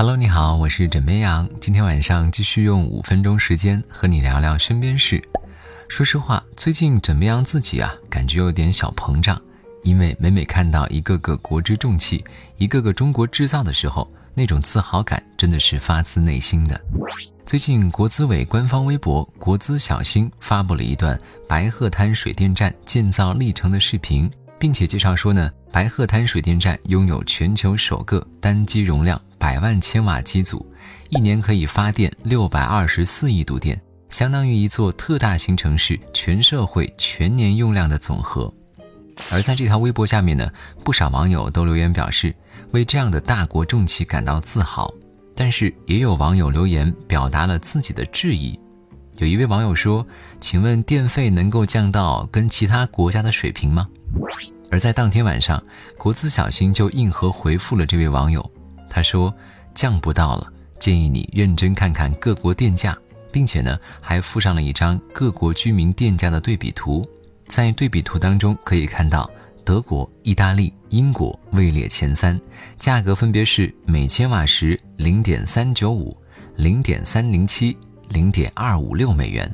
Hello，你好，我是枕边羊。今天晚上继续用五分钟时间和你聊聊身边事。说实话，最近枕边羊自己啊，感觉有点小膨胀，因为每每看到一个个国之重器，一个个中国制造的时候，那种自豪感真的是发自内心的。最近，国资委官方微博“国资小新”发布了一段白鹤滩水电站建造历程的视频，并且介绍说呢，白鹤滩水电站拥有全球首个单机容量百万千瓦机组，一年可以发电六百二十四亿度电，相当于一座特大型城市全社会全年用量的总和。而在这条微博下面呢，不少网友都留言表示，为这样的大国重器感到自豪。但是也有网友留言表达了自己的质疑，有一位网友说：“请问电费能够降到跟其他国家的水平吗？”而在当天晚上，国资小新就硬核回复了这位网友，他说：“降不到了，建议你认真看看各国电价，并且呢还附上了一张各国居民电价的对比图，在对比图当中可以看到。”德国、意大利、英国位列前三，价格分别是每千瓦时零点三九五、零点三零七、零点二五六美元，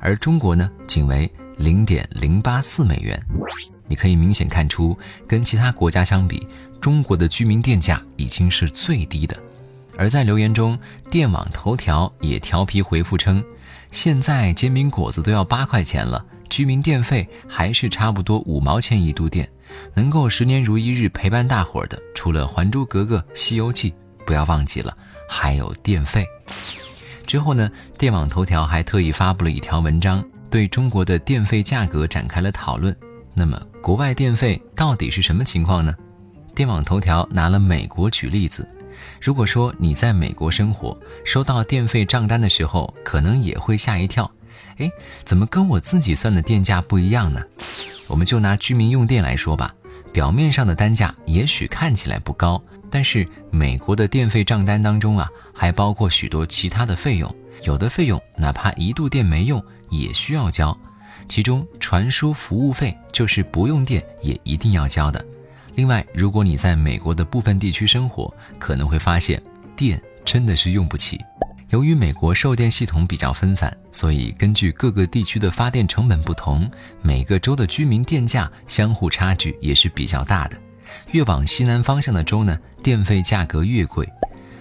而中国呢，仅为零点零八四美元。你可以明显看出，跟其他国家相比，中国的居民电价已经是最低的。而在留言中，电网头条也调皮回复称，现在煎饼果子都要八块钱了。居民电费还是差不多五毛钱一度电，能够十年如一日陪伴大伙儿的，除了《还珠格格》《西游记》，不要忘记了，还有电费。之后呢，电网头条还特意发布了一条文章，对中国的电费价格展开了讨论。那么，国外电费到底是什么情况呢？电网头条拿了美国举例子，如果说你在美国生活，收到电费账单的时候，可能也会吓一跳。哎，怎么跟我自己算的电价不一样呢？我们就拿居民用电来说吧，表面上的单价也许看起来不高，但是美国的电费账单当中啊，还包括许多其他的费用，有的费用哪怕一度电没用也需要交，其中传输服务费就是不用电也一定要交的。另外，如果你在美国的部分地区生活，可能会发现电真的是用不起。由于美国售电系统比较分散，所以根据各个地区的发电成本不同，每个州的居民电价相互差距也是比较大的。越往西南方向的州呢，电费价格越贵。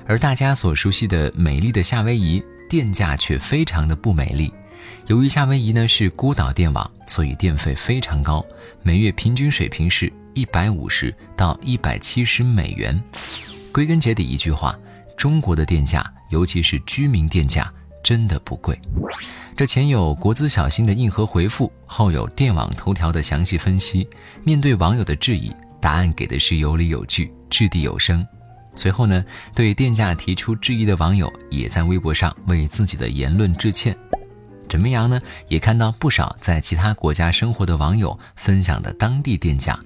而大家所熟悉的美丽的夏威夷，电价却非常的不美丽。由于夏威夷呢是孤岛电网，所以电费非常高，每月平均水平是一百五十到一百七十美元。归根结底一句话。中国的电价，尤其是居民电价，真的不贵。这前有国资小新的硬核回复，后有电网头条的详细分析。面对网友的质疑，答案给的是有理有据、掷地有声。随后呢，对电价提出质疑的网友也在微博上为自己的言论致歉。枕边羊呢，也看到不少在其他国家生活的网友分享的当地电价。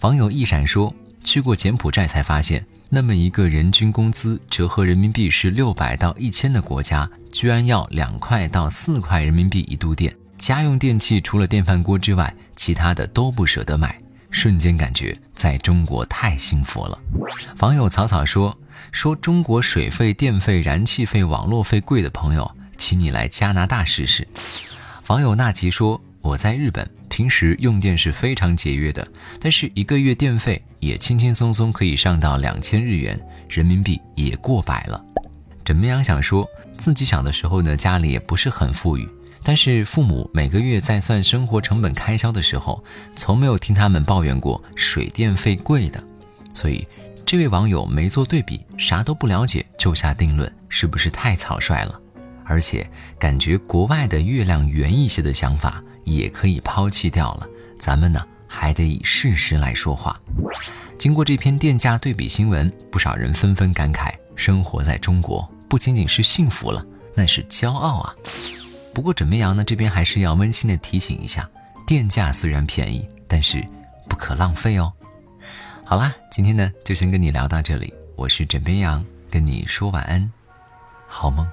网友一闪说：“去过柬埔寨才发现。”那么一个人均工资折合人民币是六百到一千的国家，居然要两块到四块人民币一度电，家用电器除了电饭锅之外，其他的都不舍得买，瞬间感觉在中国太幸福了。网友草草说：“说中国水费、电费、燃气费、网络费贵的朋友，请你来加拿大试试。”网友纳吉说。我在日本，平时用电是非常节约的，但是一个月电费也轻轻松松可以上到两千日元，人民币也过百了。枕边羊想说自己小的时候呢，家里也不是很富裕，但是父母每个月在算生活成本开销的时候，从没有听他们抱怨过水电费贵的。所以，这位网友没做对比，啥都不了解就下定论，是不是太草率了？而且感觉国外的月亮圆一些的想法。也可以抛弃掉了，咱们呢还得以事实来说话。经过这篇电价对比新闻，不少人纷纷感慨：生活在中国不仅仅是幸福了，那是骄傲啊！不过枕边羊呢这边还是要温馨的提醒一下：电价虽然便宜，但是不可浪费哦。好啦，今天呢就先跟你聊到这里，我是枕边羊，跟你说晚安，好梦。